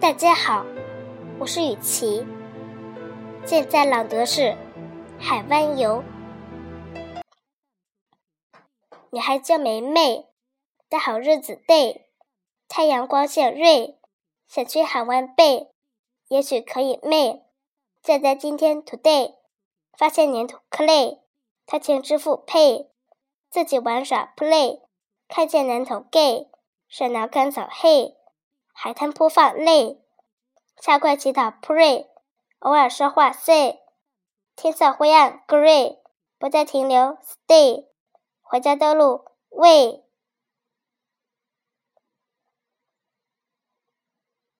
大家好，我是雨琪。现在朗读是《海湾游》。女孩叫梅梅，的好日子 day，太阳光线锐，想去海湾 bay，也许可以 may。再在今天 today，发现粘土 clay，他请支付 pay，自己玩耍 play，看见南头 gay，手拿干草 hay。海滩播放泪，下跪祈祷 pray，偶尔说话 say，天色灰暗 grey，不再停留 stay，回家的路 way。